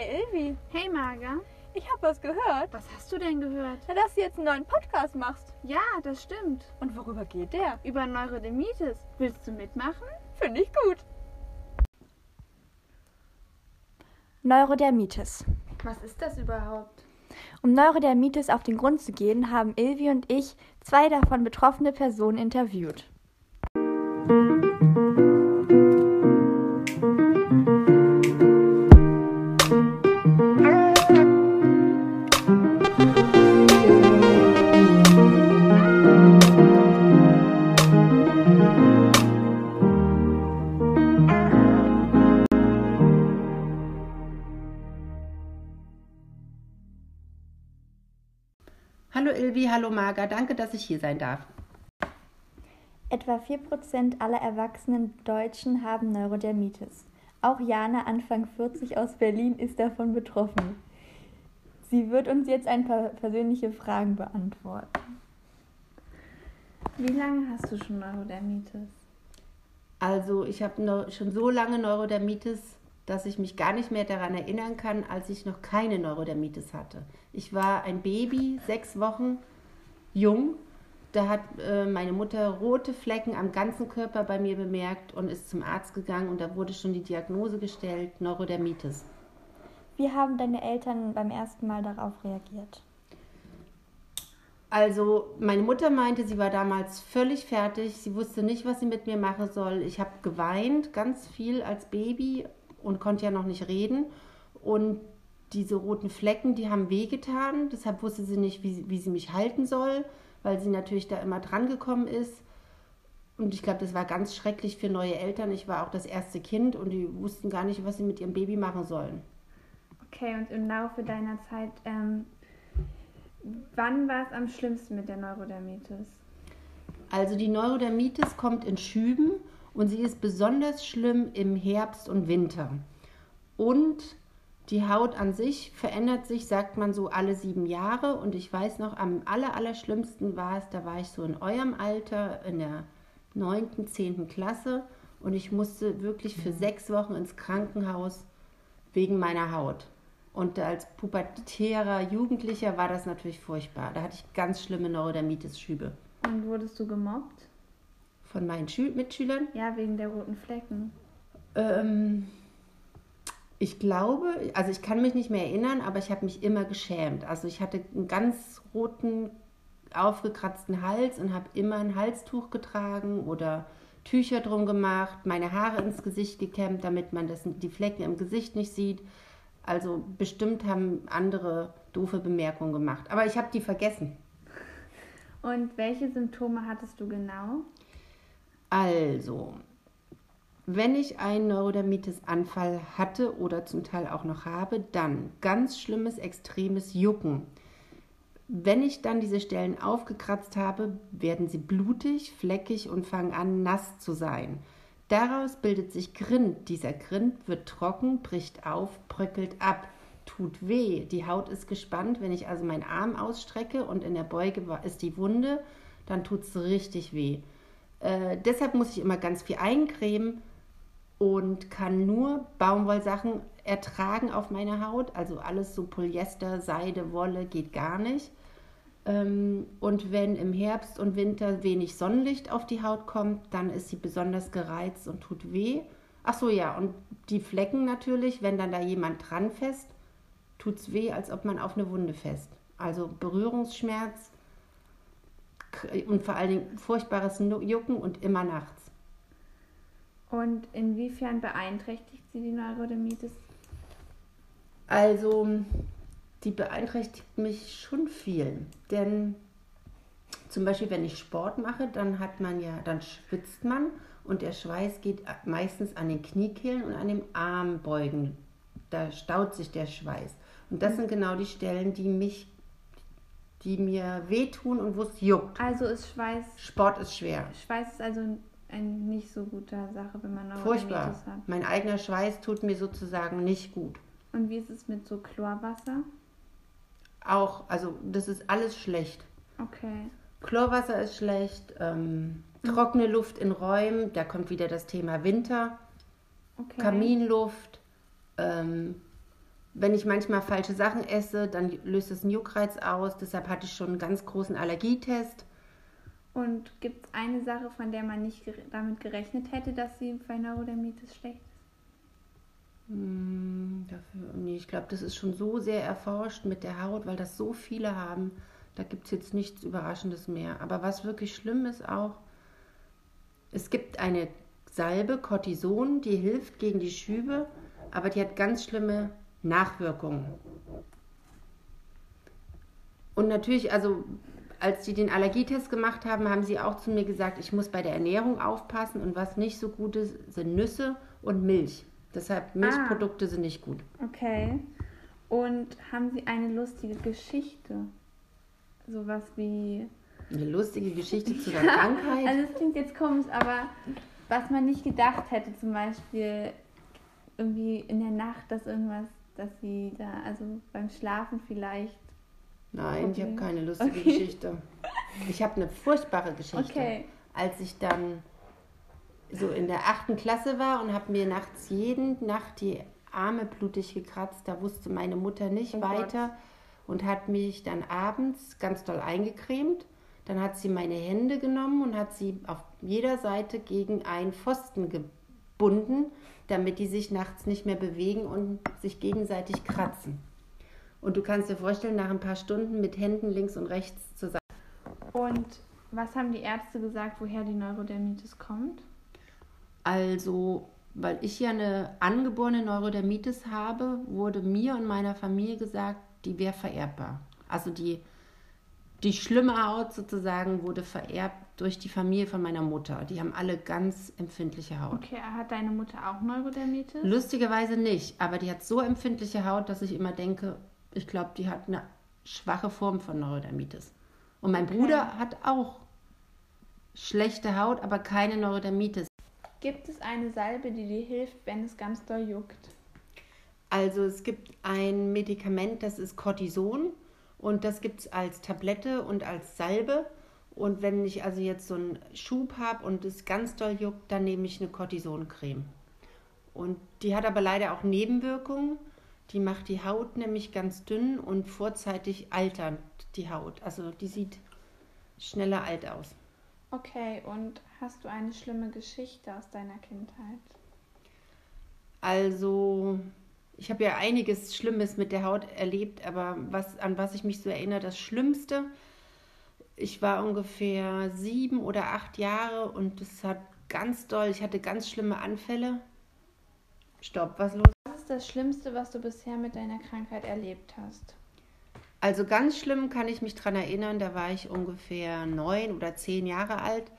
Hey Ilvi, Hey Marga, ich habe was gehört. was hast du denn gehört? Na, dass du jetzt einen neuen Podcast machst. Ja, das stimmt. Und worüber geht der? Über Neurodermitis. Willst du mitmachen? Finde ich gut. Neurodermitis. Was ist das überhaupt? Um Neurodermitis auf den Grund zu gehen, haben Ilvi und ich zwei davon betroffene Personen interviewt. Hallo Ilvi, hallo Marga, danke, dass ich hier sein darf. Etwa 4% aller erwachsenen Deutschen haben Neurodermitis. Auch Jana, Anfang 40 aus Berlin, ist davon betroffen. Sie wird uns jetzt ein paar persönliche Fragen beantworten. Wie lange hast du schon Neurodermitis? Also ich habe schon so lange Neurodermitis, dass ich mich gar nicht mehr daran erinnern kann, als ich noch keine Neurodermitis hatte. Ich war ein Baby, sechs Wochen jung. Da hat äh, meine Mutter rote Flecken am ganzen Körper bei mir bemerkt und ist zum Arzt gegangen und da wurde schon die Diagnose gestellt, Neurodermitis. Wie haben deine Eltern beim ersten Mal darauf reagiert? Also meine Mutter meinte, sie war damals völlig fertig. Sie wusste nicht, was sie mit mir machen soll. Ich habe geweint, ganz viel als Baby und konnte ja noch nicht reden. Und diese roten Flecken, die haben wehgetan. Deshalb wusste sie nicht, wie, sie- wie sie mich halten soll, weil sie natürlich da immer dran gekommen ist. Und ich glaube, das war ganz schrecklich für neue Eltern. Ich war auch das erste Kind und die wussten gar nicht, was sie mit ihrem Baby machen sollen. Okay, und im Laufe deiner Zeit, ähm, wann war es am schlimmsten mit der Neurodermitis? Also die Neurodermitis kommt in Schüben und sie ist besonders schlimm im Herbst und Winter. Und die Haut an sich verändert sich, sagt man so, alle sieben Jahre. Und ich weiß noch, am aller, aller schlimmsten war es, da war ich so in eurem Alter, in der neunten, zehnten Klasse. Und ich musste wirklich für sechs Wochen ins Krankenhaus wegen meiner Haut. Und als pubertärer Jugendlicher war das natürlich furchtbar. Da hatte ich ganz schlimme Neurodermitis-Schübe. Und wurdest du gemobbt? Von meinen Schül Mitschülern? Ja, wegen der roten Flecken. Ähm, ich glaube, also ich kann mich nicht mehr erinnern, aber ich habe mich immer geschämt. Also ich hatte einen ganz roten, aufgekratzten Hals und habe immer ein Halstuch getragen oder Tücher drum gemacht, meine Haare ins Gesicht gekämmt, damit man das, die Flecken im Gesicht nicht sieht. Also bestimmt haben andere doofe Bemerkungen gemacht. Aber ich habe die vergessen. Und welche Symptome hattest du genau? Also, wenn ich einen Neurodermitis-Anfall hatte oder zum Teil auch noch habe, dann ganz schlimmes, extremes Jucken. Wenn ich dann diese Stellen aufgekratzt habe, werden sie blutig, fleckig und fangen an, nass zu sein. Daraus bildet sich Grind. Dieser Grind wird trocken, bricht auf, bröckelt ab, tut weh. Die Haut ist gespannt. Wenn ich also meinen Arm ausstrecke und in der Beuge ist die Wunde, dann tut es richtig weh. Äh, deshalb muss ich immer ganz viel eincremen und kann nur Baumwollsachen ertragen auf meiner Haut. Also alles so Polyester, Seide, Wolle geht gar nicht. Ähm, und wenn im Herbst und Winter wenig Sonnenlicht auf die Haut kommt, dann ist sie besonders gereizt und tut weh. Ach so, ja, und die Flecken natürlich, wenn dann da jemand dran fest, tut es weh, als ob man auf eine Wunde fest. Also Berührungsschmerz und vor allen Dingen furchtbares Jucken und immer nachts. Und inwiefern beeinträchtigt sie die Neurodermitis? Also, die beeinträchtigt mich schon viel. Denn zum Beispiel, wenn ich Sport mache, dann hat man ja, dann schwitzt man und der Schweiß geht meistens an den Kniekehlen und an den Armbeugen. Da staut sich der Schweiß. Und das sind genau die Stellen, die mich, die mir wehtun und wo es juckt. Also ist Schweiß, Sport ist schwer. Schweiß ist also eine nicht so gute Sache, wenn man Furchtbar. Neurodermitis hat. Mein eigener Schweiß tut mir sozusagen nicht gut. Und wie ist es mit so Chlorwasser? Auch, also das ist alles schlecht. Okay. Chlorwasser ist schlecht, ähm, trockene Luft in Räumen, da kommt wieder das Thema Winter, okay. Kaminluft, ähm, wenn ich manchmal falsche Sachen esse, dann löst es einen Juckreiz aus. Deshalb hatte ich schon einen ganz großen Allergietest. Und gibt es eine Sache, von der man nicht damit gerechnet hätte, dass sie bei Neurodermitis schlecht ist? Hm, dafür, nee, ich glaube, das ist schon so sehr erforscht mit der Haut, weil das so viele haben. Da gibt es jetzt nichts Überraschendes mehr. Aber was wirklich schlimm ist auch, es gibt eine Salbe, Cortison, die hilft gegen die Schübe, aber die hat ganz schlimme Nachwirkungen. Und natürlich, also als die den Allergietest gemacht haben, haben sie auch zu mir gesagt, ich muss bei der Ernährung aufpassen und was nicht so gut ist, sind Nüsse und Milch. Deshalb Milchprodukte ah. sind nicht gut. Okay. Und haben Sie eine lustige Geschichte? Sowas wie. Eine lustige Geschichte zu der Krankheit? Also, es klingt jetzt komisch, aber was man nicht gedacht hätte, zum Beispiel irgendwie in der Nacht, dass irgendwas, dass Sie da, also beim Schlafen vielleicht Nein, okay. ich habe keine lustige okay. Geschichte. Ich habe eine furchtbare Geschichte. Okay. Als ich dann so in der achten Klasse war und habe mir nachts jeden Nacht die Arme blutig gekratzt, da wusste meine Mutter nicht oh weiter Gott. und hat mich dann abends ganz doll eingecremt. Dann hat sie meine Hände genommen und hat sie auf jeder Seite gegen einen Pfosten gebunden, damit die sich nachts nicht mehr bewegen und sich gegenseitig kratzen. Und du kannst dir vorstellen, nach ein paar Stunden mit Händen links und rechts zusammen. Und was haben die Ärzte gesagt, woher die Neurodermitis kommt? Also, weil ich ja eine angeborene Neurodermitis habe, wurde mir und meiner Familie gesagt, die wäre vererbbar. Also die, die schlimme Haut sozusagen wurde vererbt durch die Familie von meiner Mutter. Die haben alle ganz empfindliche Haut. Okay, hat deine Mutter auch Neurodermitis? Lustigerweise nicht, aber die hat so empfindliche Haut, dass ich immer denke, ich glaube, die hat eine schwache Form von Neurodermitis. Und mein okay. Bruder hat auch schlechte Haut, aber keine Neurodermitis. Gibt es eine Salbe, die dir hilft, wenn es ganz doll juckt? Also es gibt ein Medikament, das ist Cortison und das gibt es als Tablette und als Salbe. Und wenn ich also jetzt so einen Schub habe und es ganz doll juckt, dann nehme ich eine Cortisoncreme. Und die hat aber leider auch Nebenwirkungen. Die macht die Haut nämlich ganz dünn und vorzeitig alternd die Haut. Also die sieht schneller alt aus. Okay, und hast du eine schlimme Geschichte aus deiner Kindheit? Also, ich habe ja einiges Schlimmes mit der Haut erlebt, aber was, an was ich mich so erinnere, das Schlimmste, ich war ungefähr sieben oder acht Jahre und es hat ganz doll, ich hatte ganz schlimme Anfälle. Stopp, was los? Was ist das Schlimmste, was du bisher mit deiner Krankheit erlebt hast? Also ganz schlimm kann ich mich daran erinnern, da war ich ungefähr neun oder zehn Jahre alt.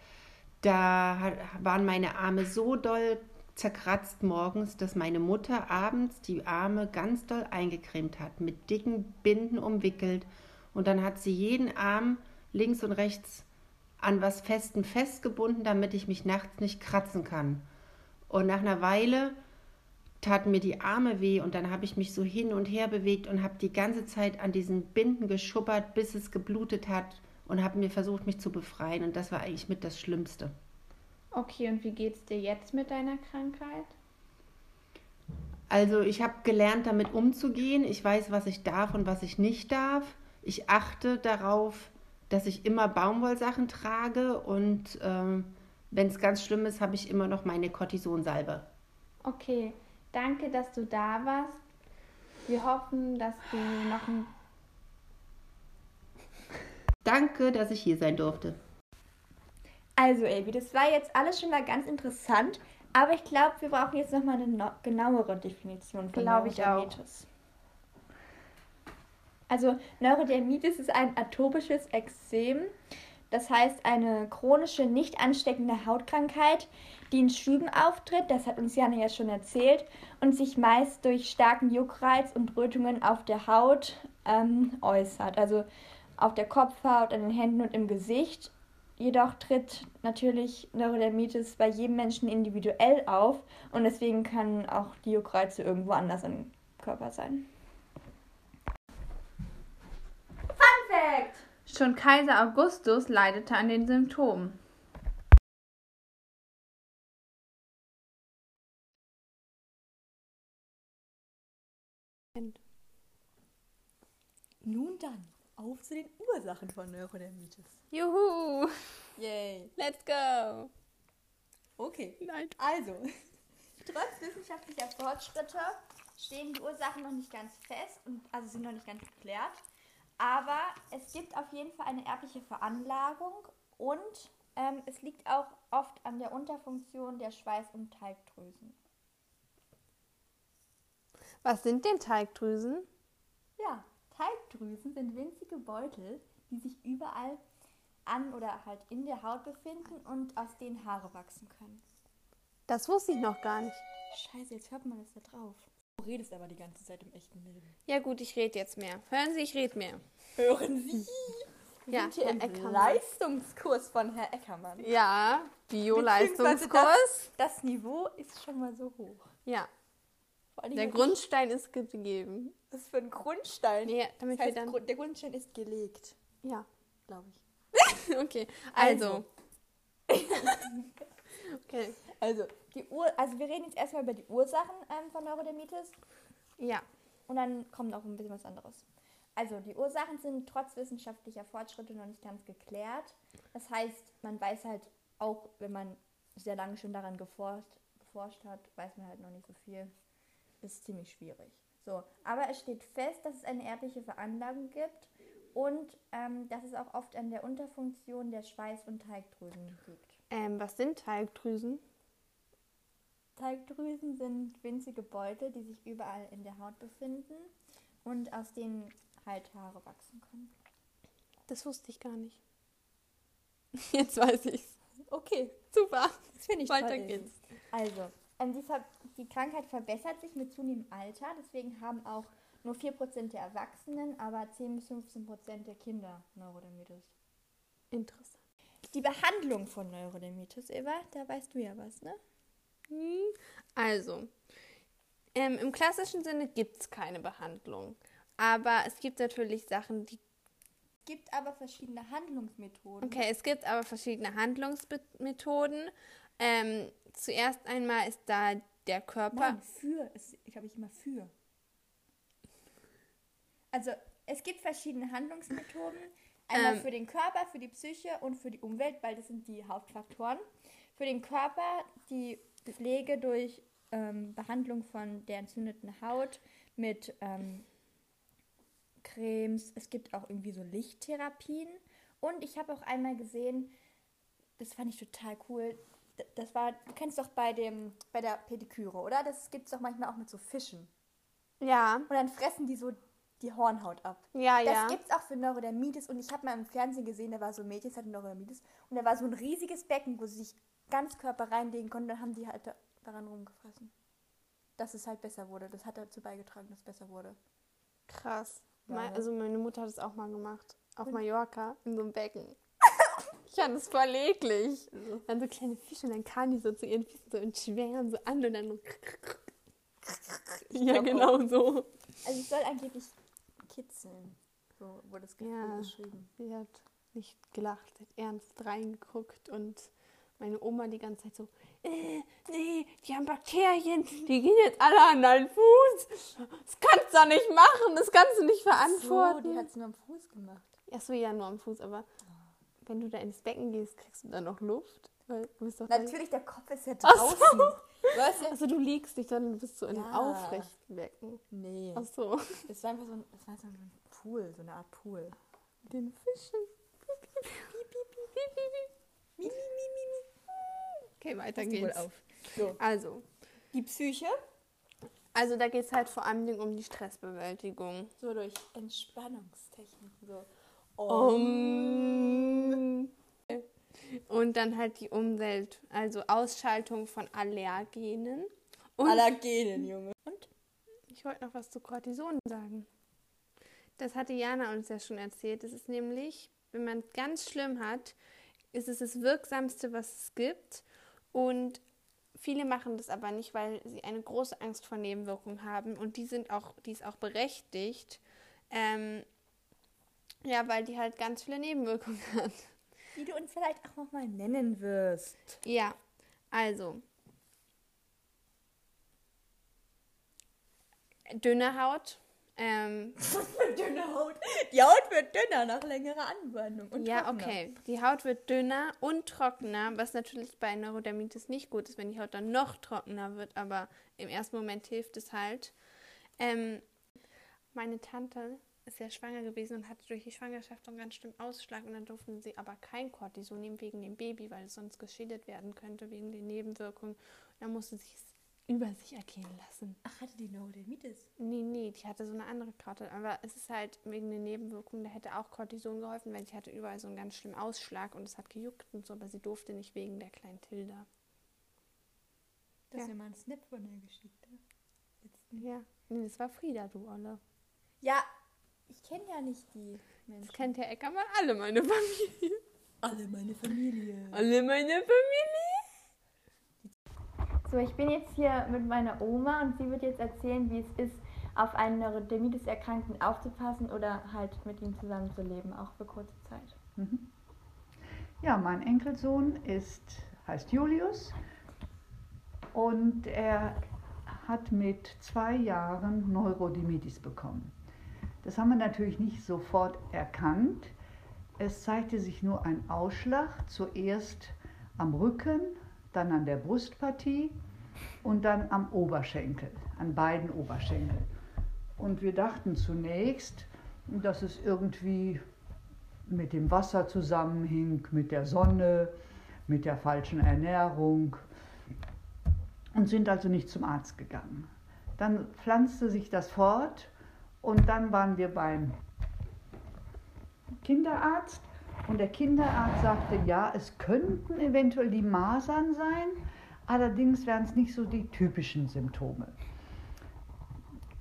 Da waren meine Arme so doll zerkratzt morgens, dass meine Mutter abends die Arme ganz doll eingecremt hat, mit dicken Binden umwickelt. Und dann hat sie jeden Arm links und rechts an was Festen festgebunden, damit ich mich nachts nicht kratzen kann. Und nach einer Weile taten mir die Arme weh und dann habe ich mich so hin und her bewegt und habe die ganze Zeit an diesen Binden geschubbert, bis es geblutet hat und habe mir versucht, mich zu befreien und das war eigentlich mit das Schlimmste. Okay, und wie geht es dir jetzt mit deiner Krankheit? Also ich habe gelernt, damit umzugehen. Ich weiß, was ich darf und was ich nicht darf. Ich achte darauf, dass ich immer Baumwollsachen trage und ähm, wenn es ganz schlimm ist, habe ich immer noch meine Cortisonsalbe. Okay, Danke, dass du da warst. Wir hoffen, dass du noch ein. Danke, dass ich hier sein durfte. Also, Elvi, das war jetzt alles schon mal ganz interessant, aber ich glaube, wir brauchen jetzt noch mal eine no genauere Definition von glaube Neurodermitis. Also, Neurodermitis ist ein atopisches Ekzem, das heißt eine chronische, nicht ansteckende Hautkrankheit, die in Schüben auftritt, das hat uns Janne ja schon erzählt, und sich meist durch starken Juckreiz und Rötungen auf der Haut ähm, äußert. Also auf der Kopfhaut, an den Händen und im Gesicht. Jedoch tritt natürlich Neurodermitis bei jedem Menschen individuell auf und deswegen kann auch die Juckreize irgendwo anders im Körper sein. Schon Kaiser Augustus leidete an den Symptomen. Nun dann, auf zu den Ursachen von Neurodermitis. Juhu! Yay. Let's go! Okay. Nein. Also, trotz wissenschaftlicher Fortschritte stehen die Ursachen noch nicht ganz fest und also sind noch nicht ganz geklärt. Aber es gibt auf jeden Fall eine erbliche Veranlagung und ähm, es liegt auch oft an der Unterfunktion der Schweiß- und Teigdrüsen. Was sind denn Teigdrüsen? Ja, Teigdrüsen sind winzige Beutel, die sich überall an oder halt in der Haut befinden und aus denen Haare wachsen können. Das wusste ich noch gar nicht. Scheiße, jetzt hört man das da drauf. Du redest aber die ganze Zeit im echten Leben. Ja gut, ich rede jetzt mehr. Hören Sie, ich rede mehr. Hören Sie? Ja, sind hier Herr Eckermann. Leistungskurs von Herr Eckermann. Ja, Bio-Leistungskurs. Das, das Niveau ist schon mal so hoch. Ja, der Grundstein ist gegeben. Ist für ein Grundstein. Ja, damit das heißt, wir dann. Der Grundstein ist gelegt, Ja, glaube ich. okay. Also. Also. okay. Also, die Ur also wir reden jetzt erstmal über die Ursachen ähm, von Neurodermitis Ja. und dann kommt auch ein bisschen was anderes. Also, die Ursachen sind trotz wissenschaftlicher Fortschritte noch nicht ganz geklärt. Das heißt, man weiß halt auch, wenn man sehr lange schon daran geforscht, geforscht hat, weiß man halt noch nicht so viel. Ist ziemlich schwierig. So, aber es steht fest, dass es eine erbliche Veranlagung gibt und ähm, dass es auch oft an der Unterfunktion der Schweiß- und Teigdrüsen liegt. Ähm, was sind Teigdrüsen? Teigdrüsen sind winzige Beutel, die sich überall in der Haut befinden und aus denen halt Haare wachsen können. Das wusste ich gar nicht. Jetzt weiß ich's. Okay, Super. das finde ich Weiter geht's. Also, ähm, die, die Krankheit verbessert sich mit zunehmendem Alter, deswegen haben auch nur 4% der Erwachsenen, aber 10 bis 15% der Kinder Neurodermitis. Interessant. Die Behandlung von Neurodermitis, Eva, da weißt du ja was, ne? Also, ähm, im klassischen Sinne gibt es keine Behandlung. Aber es gibt natürlich Sachen, die. Gibt aber verschiedene Handlungsmethoden. Okay, es gibt aber verschiedene Handlungsmethoden. Ähm, zuerst einmal ist da der Körper. Nein, für. Es, ich habe ich immer für. Also, es gibt verschiedene Handlungsmethoden. Einmal Ähm. für den Körper, für die Psyche und für die Umwelt, weil das sind die Hauptfaktoren. Für den Körper die Pflege durch ähm, Behandlung von der entzündeten Haut mit ähm, Cremes. Es gibt auch irgendwie so Lichttherapien. Und ich habe auch einmal gesehen, das fand ich total cool. Das war, du kennst doch bei dem, bei der Pediküre, oder? Das gibt es doch manchmal auch mit so Fischen. Ja, Und dann fressen die so die Hornhaut ab. ja, Das ja. gibt's auch für Neurodermitis und ich habe mal im Fernsehen gesehen, da war so ein Mädchen, das hatte Neurodermitis und da war so ein riesiges Becken, wo sie sich ganz Körper reinlegen konnten, dann haben die halt da, daran rumgefressen. Dass es halt besser wurde. Das hat dazu beigetragen, dass es besser wurde. Krass. Ja? Also meine Mutter hat es auch mal gemacht. Auf Mallorca, in so einem Becken. Ich fand das voll eklig. Dann so kleine Fische und dann kamen die so zu ihren Füßen so in Schwärmen so an und dann so. Ja, genau so. Also es soll angeblich kitzeln. So wurde es Ja. beschrieben. Sie hat nicht gelacht, sie hat ernst reingeguckt und meine Oma die ganze Zeit so, äh, nee, die haben Bakterien, die gehen jetzt alle an deinen Fuß. Das kannst du doch nicht machen, das kannst du nicht So, verantworten. die hat es nur am Fuß gemacht. Ach so, ja, nur am Fuß, aber wenn du da ins Becken gehst, kriegst du da noch Luft? Weil du bist doch Natürlich, der Kopf ist ja Ach so. draußen. Du? Also du liegst dich dann, bist du in einem Ja. aufrechten Becken. Nee. Ach so. Das war einfach so ein, das war so ein Pool, so eine Art Pool. Mit den Fischen. Okay, weiter wohl geht's. auf. So. Also, Die Psyche, also da geht es halt vor allem um die Stressbewältigung. so durch Entspannungstechniken. So. Um. Und dann halt die Umwelt, also Ausschaltung von Allergenen. Und Allergenen, Junge. Und? ich wollte noch was zu Cortison sagen. Das hatte Jana uns ja schon erzählt. Das ist nämlich, wenn man es ganz schlimm hat, ist es das Wirksamste, was es gibt. Und viele machen das aber nicht, weil sie eine große Angst vor Nebenwirkungen haben. Und die sind auch, die ist auch berechtigt. Ähm, ja, weil die halt ganz viele Nebenwirkungen hat. Die du uns vielleicht auch noch mal nennen wirst. Ja, also. Dünne Haut. Ähm, Dünne Haut. Die Haut wird dünner nach längerer Anwendung. Und ja, trockener. okay. Die Haut wird dünner und trockener, was natürlich bei Neurodermitis nicht gut ist, wenn die Haut dann noch trockener wird, aber im ersten Moment hilft es halt. Ähm, meine Tante ist ja schwanger gewesen und hatte durch die Schwangerschaft einen ganz schlimmen Ausschlag und dann durften sie aber kein Cortison nehmen wegen dem Baby, weil es sonst geschädigt werden könnte wegen den Nebenwirkungen. Und dann musste sie über sich ergehen lassen. Ach, hatte die Neurodermitis? Nee, nee, die hatte so eine andere Krankheit. Aber es ist halt wegen den Nebenwirkungen, da hätte auch Cortison geholfen, weil sie hatte überall so einen ganz schlimmen Ausschlag und es hat gejuckt und so, aber sie durfte nicht wegen der kleinen Tilda. Das Ja. ist ja mal ein Snap von der Geschichte. Jetzt. Ja, nee, das war Frieda, du Olle. Ja, ich kenne ja nicht die Menschen. Das kennt der Ecker mal alle meine Familie. alle meine Familie. Alle meine Familie. So, ich bin jetzt hier mit meiner Oma und sie wird jetzt erzählen, wie es ist, auf einen Neurodermitis-Erkrankten aufzupassen oder halt mit ihm zusammenzuleben, auch für kurze Zeit. Ja, mein Enkelsohn ist, heißt Julius und er hat mit zwei Jahren Neurodermitis bekommen. Das haben wir natürlich nicht sofort erkannt. Es zeigte sich nur ein Ausschlag, zuerst am Rücken, dann an der Brustpartie und dann am Oberschenkel, an beiden Oberschenkeln. Und wir dachten zunächst, dass es irgendwie mit dem Wasser zusammenhing, mit der Sonne, mit der falschen Ernährung und sind also nicht zum Arzt gegangen. Dann pflanzte sich das fort und dann waren wir beim Kinderarzt und der Kinderarzt sagte, ja, es könnten eventuell die Masern sein, allerdings wären es nicht so die typischen Symptome.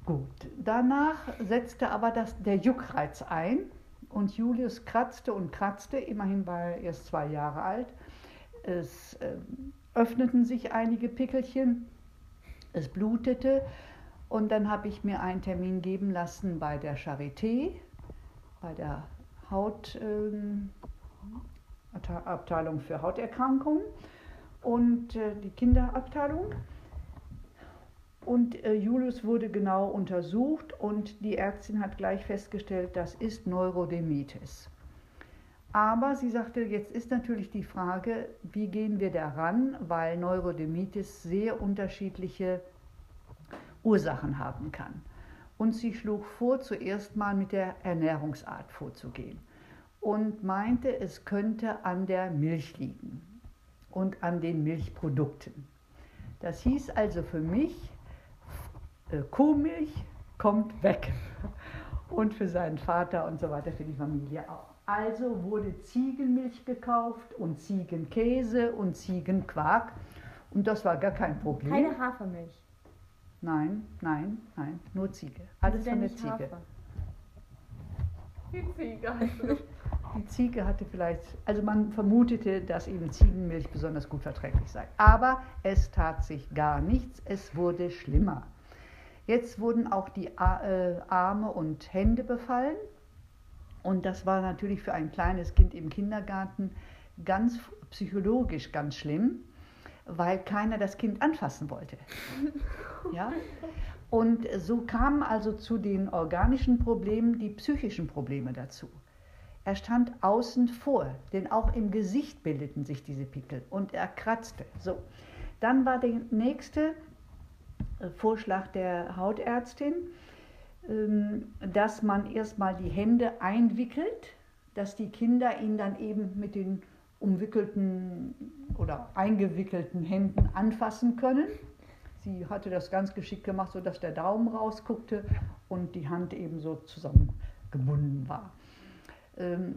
Gut, danach setzte aber das, der Juckreiz ein und Julius kratzte und kratzte, immerhin war er erst zwei Jahre alt. Es äh, öffneten sich einige Pickelchen, es blutete und dann habe ich mir einen Termin geben lassen bei der Charité, bei der Hautabteilung Abteilung für Hauterkrankungen und äh, die Kinderabteilung. Und äh, Julius wurde genau untersucht und die Ärztin hat gleich festgestellt, das ist Neurodermitis. Aber sie sagte, jetzt ist natürlich die Frage, wie gehen wir daran, weil Neurodermitis sehr unterschiedliche Ursachen haben kann. Und sie schlug vor, zuerst mal mit der Ernährungsart vorzugehen und meinte, es könnte an der Milch liegen und an den Milchprodukten. Das hieß also für mich, äh, Kuhmilch kommt weg. Und für seinen Vater und so weiter, für die Familie auch. Also wurde Ziegenmilch gekauft und Ziegenkäse und Ziegenquark. Und das war gar kein Problem. Keine Hafermilch. Nein, nein, nein, nur Ziege. Alles von der Ziege. Hafer? Die Ziege. Die Ziege hatte vielleicht, also man vermutete, dass eben Ziegenmilch besonders gut verträglich sei. Aber es tat sich gar nichts, es wurde schlimmer. Jetzt wurden auch die äh, Arme und Hände befallen. Und das war natürlich für ein kleines Kind im Kindergarten ganz psychologisch ganz schlimm, weil keiner das Kind anfassen wollte. Ja? Und so kamen also zu den organischen Problemen die psychischen Probleme dazu. Er stand außen vor, denn auch im Gesicht bildeten sich diese Pickel und er kratzte. So, dann war der nächste äh, Vorschlag der Hautärztin, ähm, dass man erstmal die Hände einwickelt, dass die Kinder ihn dann eben mit den umwickelten oder eingewickelten Händen anfassen können. Sie hatte das ganz geschickt gemacht, sodass der Daumen rausguckte und die Hand eben so zusammengebunden war. Ähm,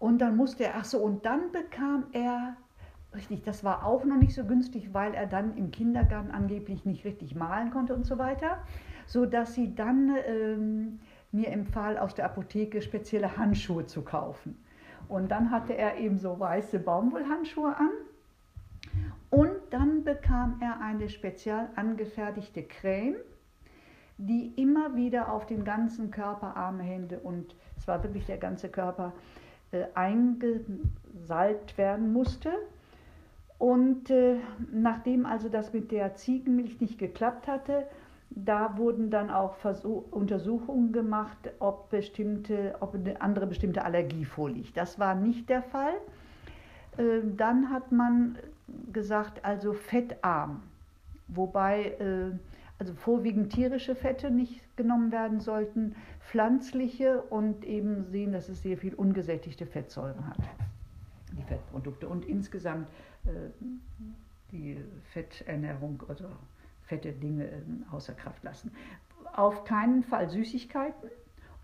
Und dann musste er, ach so, und dann bekam er, richtig, das war auch noch nicht so günstig, weil er dann im Kindergarten angeblich nicht richtig malen konnte und so weiter, so dass sie dann ähm, mir empfahl, aus der Apotheke spezielle Handschuhe zu kaufen. Und dann hatte er eben so weiße Baumwollhandschuhe an. Und dann bekam er eine spezial angefertigte Creme, die immer wieder auf den ganzen Körper, Arme, Hände und es war wirklich der ganze Körper äh, eingesalbt werden musste. Und äh, nachdem also das mit der Ziegenmilch nicht geklappt hatte, Da wurden dann auch Versuch, Untersuchungen gemacht, ob, bestimmte, ob eine andere bestimmte Allergie vorliegt. Das war nicht der Fall. Äh, Dann hat man gesagt, also fettarm, wobei äh, also vorwiegend tierische Fette nicht genommen werden sollten, pflanzliche und eben sehen, dass es sehr viel ungesättigte Fettsäuren hat, die Fettprodukte. Und insgesamt äh, die Fetternährung oder fette Dinge äh, außer Kraft lassen. Auf keinen Fall Süßigkeiten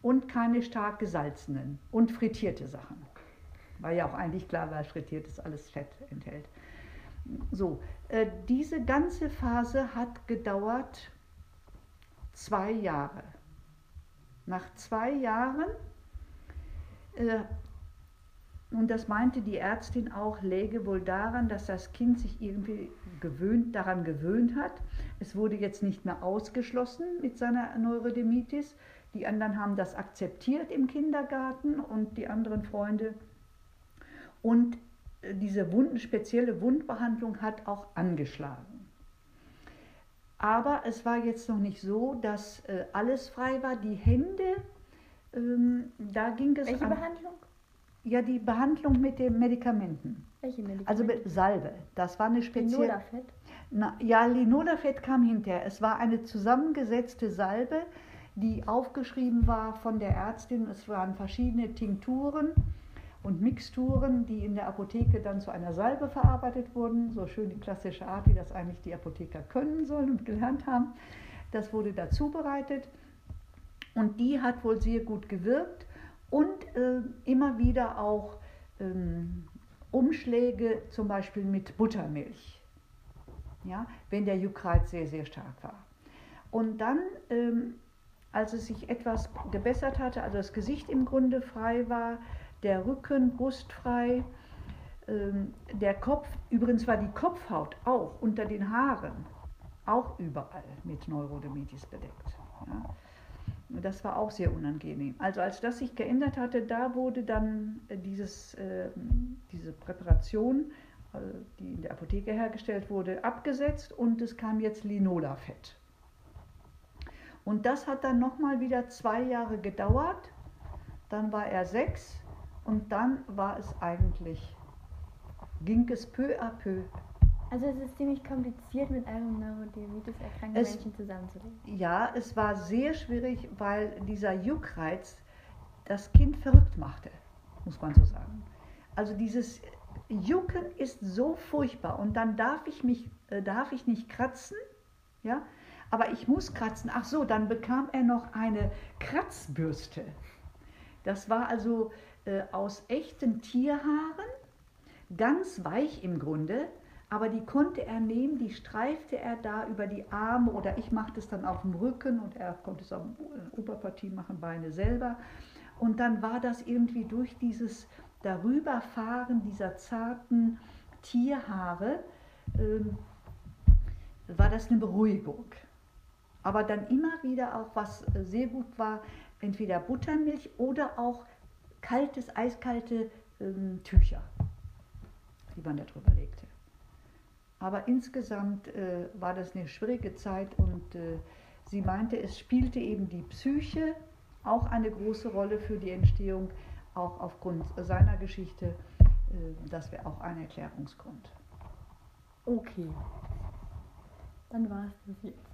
und keine stark gesalzenen und frittierte Sachen. War ja auch eigentlich klar, weil frittiertes alles Fett enthält. So, äh, diese ganze Phase hat gedauert zwei Jahre. Nach zwei Jahren, äh, und das meinte die Ärztin auch, läge wohl daran, dass das Kind sich irgendwie gewöhnt, daran gewöhnt hat. Es wurde jetzt nicht mehr ausgeschlossen mit seiner Neurodermitis. Die anderen haben das akzeptiert im Kindergarten und die anderen Freunde. Und äh, diese Wunden, spezielle Wundbehandlung hat auch angeschlagen. Aber es war jetzt noch nicht so, dass äh, alles frei war. Die Hände, ähm, da ging es Welche an, Behandlung? Ja die Behandlung mit den Medikamenten. Welche Medikamente? Also mit Salbe. Das war eine spezielle. Linolafett? Na, ja, Linolafett kam hinterher. Es war eine zusammengesetzte Salbe, die aufgeschrieben war von der Ärztin. Es waren verschiedene Tinkturen und Mixturen, die in der Apotheke dann zu einer Salbe verarbeitet wurden. So schön die klassische Art, wie das eigentlich die Apotheker können sollen und gelernt haben. Das wurde da zubereitet und die hat wohl sehr gut gewirkt und äh, immer wieder auch ähm, Umschläge, zum Beispiel mit Buttermilch, ja, wenn der Juckreiz sehr, sehr stark war. Und dann, ähm, als es sich etwas gebessert hatte, also das Gesicht im Grunde frei war, der Rücken, Brust frei, ähm, der Kopf, übrigens war die Kopfhaut auch unter den Haaren, auch überall mit Neurodermitis bedeckt. Ja. Das war auch sehr unangenehm. Also als das sich geändert hatte, da wurde dann äh, dieses, äh, diese Präparation, äh, die in der Apotheke hergestellt wurde, abgesetzt und es kam jetzt Linolafett. Und das hat dann nochmal wieder zwei Jahre gedauert. Dann war er sechs und dann war es eigentlich, ging es peu à peu Also es ist ziemlich kompliziert, mit einem Neurodermitis erkrankten Es- Menschen zusammenzuleben. Ja, es war sehr schwierig, weil dieser Juckreiz das Kind verrückt machte, muss man so sagen. Also dieses Jucken ist so furchtbar und dann darf ich mich, äh, darf ich nicht kratzen, ja, aber ich muss kratzen. Ach so, dann bekam er noch eine Kratzbürste. Das war also äh, aus echten Tierhaaren, ganz weich im Grunde, aber die konnte er nehmen, die streifte er da über die Arme oder ich machte es dann auf dem Rücken und er konnte es auf der Oberpartie machen, Beine selber. Und dann war das irgendwie durch dieses Darüberfahren dieser zarten Tierhaare, ähm, war das eine Beruhigung. Aber dann immer wieder auch, was äh, sehr gut war, entweder Buttermilch oder auch kaltes, eiskalte ähm, Tücher, die man da drüber legte. Aber insgesamt äh, war das eine schwierige Zeit und äh, sie meinte, es spielte eben die Psyche auch eine große Rolle für die Entstehung, auch aufgrund seiner Geschichte. Äh, das wäre auch ein Erklärungsgrund. Okay. Dann war es das jetzt.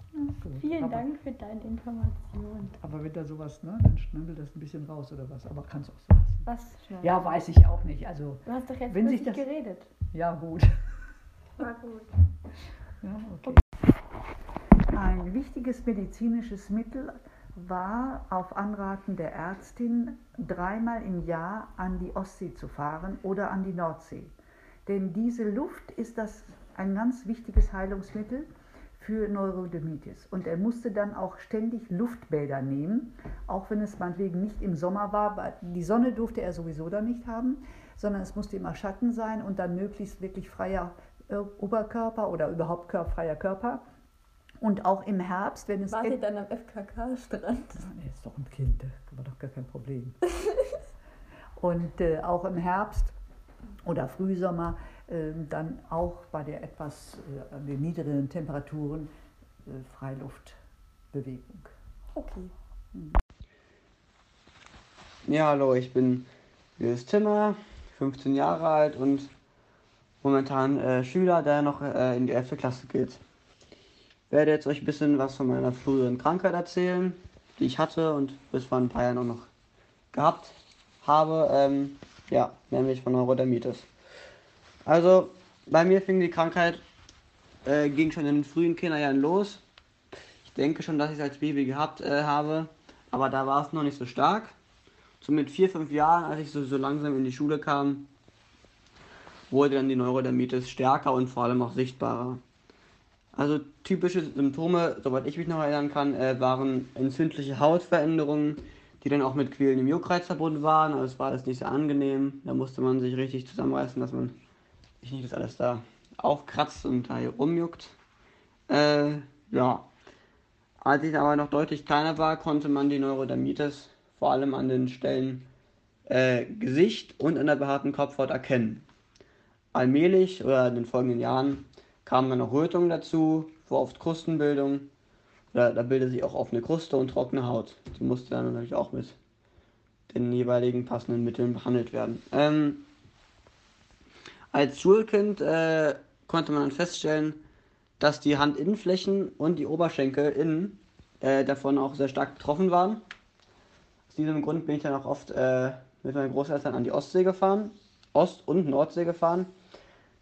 Vielen aber, Dank für deine Information. Aber wenn da sowas, ne, dann schnibbelt das ein bisschen raus oder was. Aber kannst auch so lassen. Was schnell? Ja, weiß ich auch nicht. Also, Du hast doch jetzt Wenn sich das- geredet. ja, gut. War gut. Ja, okay. Ein wichtiges medizinisches Mittel war auf Anraten der Ärztin dreimal im Jahr an die Ostsee zu fahren oder an die Nordsee. Denn diese Luft ist das ein ganz wichtiges Heilungsmittel für Neurodermitis. Und er musste dann auch ständig Luftbäder nehmen, auch wenn es meinetwegen nicht im Sommer war. Die Sonne durfte er sowieso dann nicht haben, sondern es musste immer Schatten sein und dann möglichst wirklich freier Oberkörper oder überhaupt freier Körper. Und auch im Herbst, wenn es Wart ihr dann am FKK-Strand? er ist doch ein Kind, war doch gar kein Problem. Und äh, auch im Herbst oder Frühsommer äh, dann auch bei der etwas äh, den niedrigeren Temperaturen äh, Freiluft Bewegung. Okay. Ja, hallo, ich bin Julius Timmer, 15 Jahre alt und momentan äh, Schüler, der noch äh, in die 11. Klasse geht. Ich werde jetzt euch ein bisschen was von meiner früheren Krankheit erzählen, die ich hatte und bis vor ein paar Jahren auch noch gehabt habe. Ähm, ja, nämlich von Neurodermitis. Also, bei mir fing die Krankheit, äh, ging schon in den frühen Kinderjahren los. Ich denke schon, dass ich es als Baby gehabt äh, habe, aber da war es noch nicht so stark so mit vier, fünf Jahren, als ich so, so langsam in die Schule kam, wurde dann die Neurodermitis stärker und vor allem auch sichtbarer. Also typische Symptome, soweit ich mich noch erinnern kann, äh, waren entzündliche Hautveränderungen, die dann auch mit quälendem Juckreiz verbunden waren. Also es war alles nicht sehr angenehm. Da musste man sich richtig zusammenreißen, dass man sich nicht das alles da aufkratzt und da hier rumjuckt. Äh, ja. Als ich aber noch deutlich kleiner war, konnte man die Neurodermitis vor allem an den Stellen äh, Gesicht und an der behaarten Kopfhaut erkennen. Allmählich oder in den folgenden Jahren kamen dann noch Rötungen dazu, vor oft Krustenbildung. Da, da bildet sich auch offene Kruste und trockene Haut. Die musste dann natürlich auch mit den jeweiligen passenden Mitteln behandelt werden. Ähm, als Schulkind äh, konnte man dann feststellen, dass die Handinnenflächen und die Oberschenkel innen äh, davon auch sehr stark betroffen waren diesem Grund bin ich dann auch oft äh, mit meinen Großeltern an die Ostsee gefahren, Ost- und Nordsee gefahren,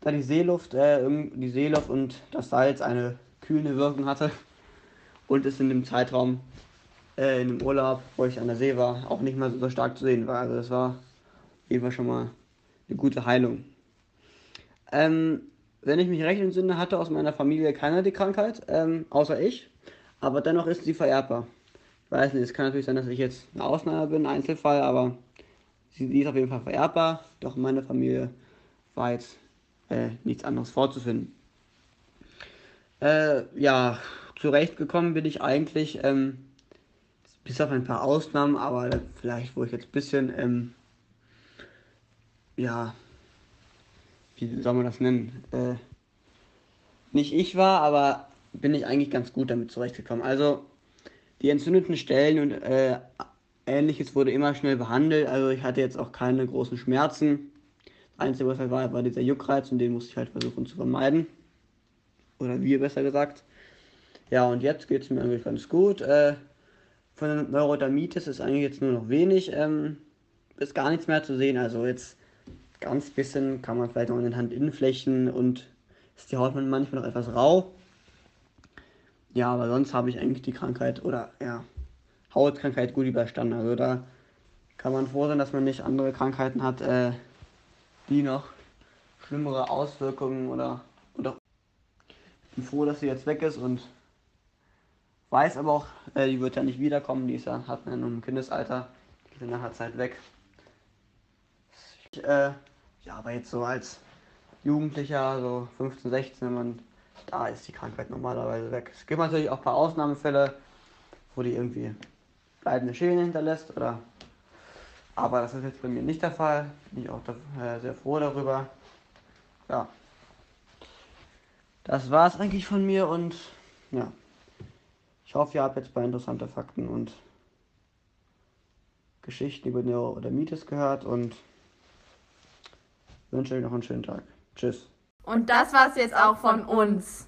da die Seeluft, äh, die Seeluft und das Salz eine kühlende Wirkung hatte und es in dem Zeitraum, äh, in dem Urlaub, wo ich an der See war, auch nicht mehr so stark zu sehen war. Also das war auf jeden Fall schon mal eine gute Heilung. Ähm, wenn ich mich recht entsinne, hatte aus meiner Familie keiner die Krankheit, ähm, außer ich, aber dennoch ist sie vererbbar weiß nicht, es kann natürlich sein, dass ich jetzt eine Ausnahme bin, ein Einzelfall, aber sie, sie ist auf jeden Fall vererbbar. Doch in meiner Familie war jetzt äh, nichts anderes vorzufinden. Äh, ja, zurechtgekommen bin ich eigentlich, ähm, bis auf ein paar Ausnahmen, aber vielleicht, wo ich jetzt ein bisschen, ähm, ja, wie soll man das nennen? Äh, nicht ich war, aber bin ich eigentlich ganz gut damit zurechtgekommen. Also, die entzündeten Stellen und äh, ähnliches wurde immer schnell behandelt. Also ich hatte jetzt auch keine großen Schmerzen. Einzige, was halt war, war dieser Juckreiz und den musste ich halt versuchen zu vermeiden. Oder wir besser gesagt. Ja, und jetzt geht es mir eigentlich ganz gut. Äh, von der Neurodermitis ist eigentlich jetzt nur noch wenig, ähm, ist gar nichts mehr zu sehen. Also jetzt ganz bisschen kann man vielleicht noch in den Handinnenflächen und ist die Haut manchmal noch etwas rau. Ja, aber sonst habe ich eigentlich die Krankheit oder ja, Hautkrankheit gut überstanden. Also da kann man froh sein, dass man nicht andere Krankheiten hat, äh, die noch schlimmere Auswirkungen oder, oder ich bin froh, dass sie jetzt weg ist und weiß aber auch, äh, die wird ja nicht wiederkommen, die ist ja, hat man im Kindesalter, die ist nach der Zeit weg. Ich, äh, ja, aber jetzt so als Jugendlicher, so 15, 16, wenn man da ist die Krankheit normalerweise weg. Es gibt natürlich auch ein paar Ausnahmefälle, wo die irgendwie bleibende Schäden hinterlässt, oder aber das ist jetzt bei mir nicht der Fall. Bin ich auch da, äh, sehr froh darüber. Ja. Das war es eigentlich von mir und ja. Ich hoffe, ihr habt jetzt ein paar interessante Fakten und Geschichten über Neurodermitis gehört und wünsche euch noch einen schönen Tag. Tschüss. Und das war's jetzt auch von uns.